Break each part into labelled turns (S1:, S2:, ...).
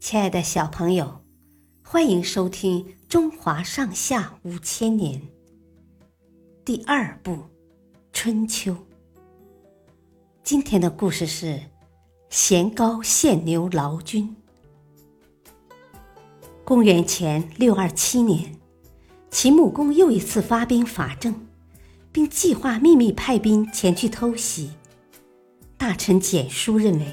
S1: 亲爱的小朋友，欢迎收听《中华上下五千年》第二部《春秋》。今天的故事是咸高献牛劳军。公元前六二七年，秦穆公又一次发兵伐郑，并计划秘密派兵前去偷袭。大臣简书认为。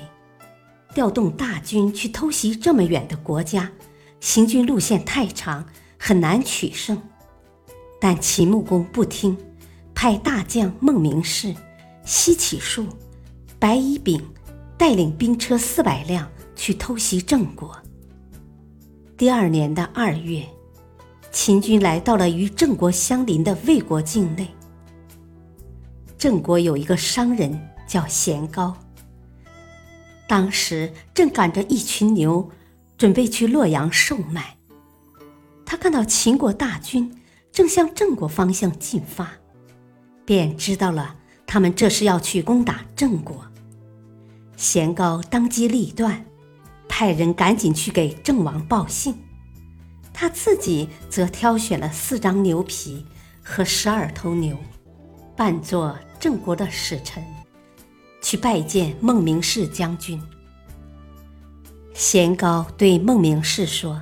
S1: 调动大军去偷袭这么远的国家，行军路线太长，很难取胜。但秦穆公不听，派大将孟明视、西乞术、白乙丙带领兵车四百辆去偷袭郑国。第二年的二月，秦军来到了与郑国相邻的魏国境内。郑国有一个商人叫咸高。当时正赶着一群牛，准备去洛阳售卖。他看到秦国大军正向郑国方向进发，便知道了他们这是要去攻打郑国。贤高当机立断，派人赶紧去给郑王报信。他自己则挑选了四张牛皮和十二头牛，扮作郑国的使臣。去拜见孟明视将军。贤高对孟明视说：“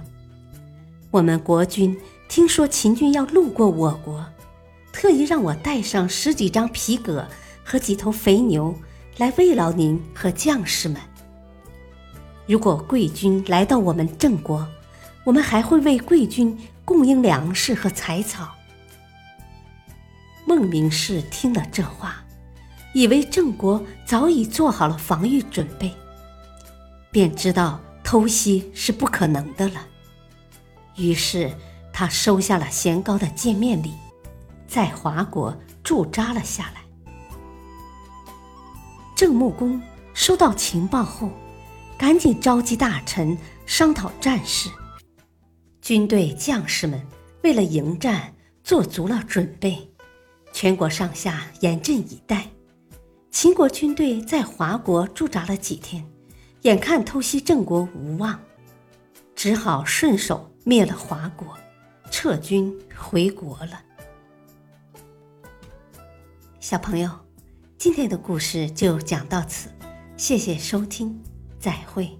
S1: 我们国君听说秦军要路过我国，特意让我带上十几张皮革和几头肥牛来慰劳您和将士们。如果贵军来到我们郑国，我们还会为贵军供应粮食和柴草。”孟明视听了这话。以为郑国早已做好了防御准备，便知道偷袭是不可能的了。于是他收下了贤高的见面礼，在华国驻扎了下来。郑穆公收到情报后，赶紧召集大臣商讨战事。军队将士们为了迎战做足了准备，全国上下严阵以待。秦国军队在华国驻扎了几天，眼看偷袭郑国无望，只好顺手灭了华国，撤军回国了。小朋友，今天的故事就讲到此，谢谢收听，再会。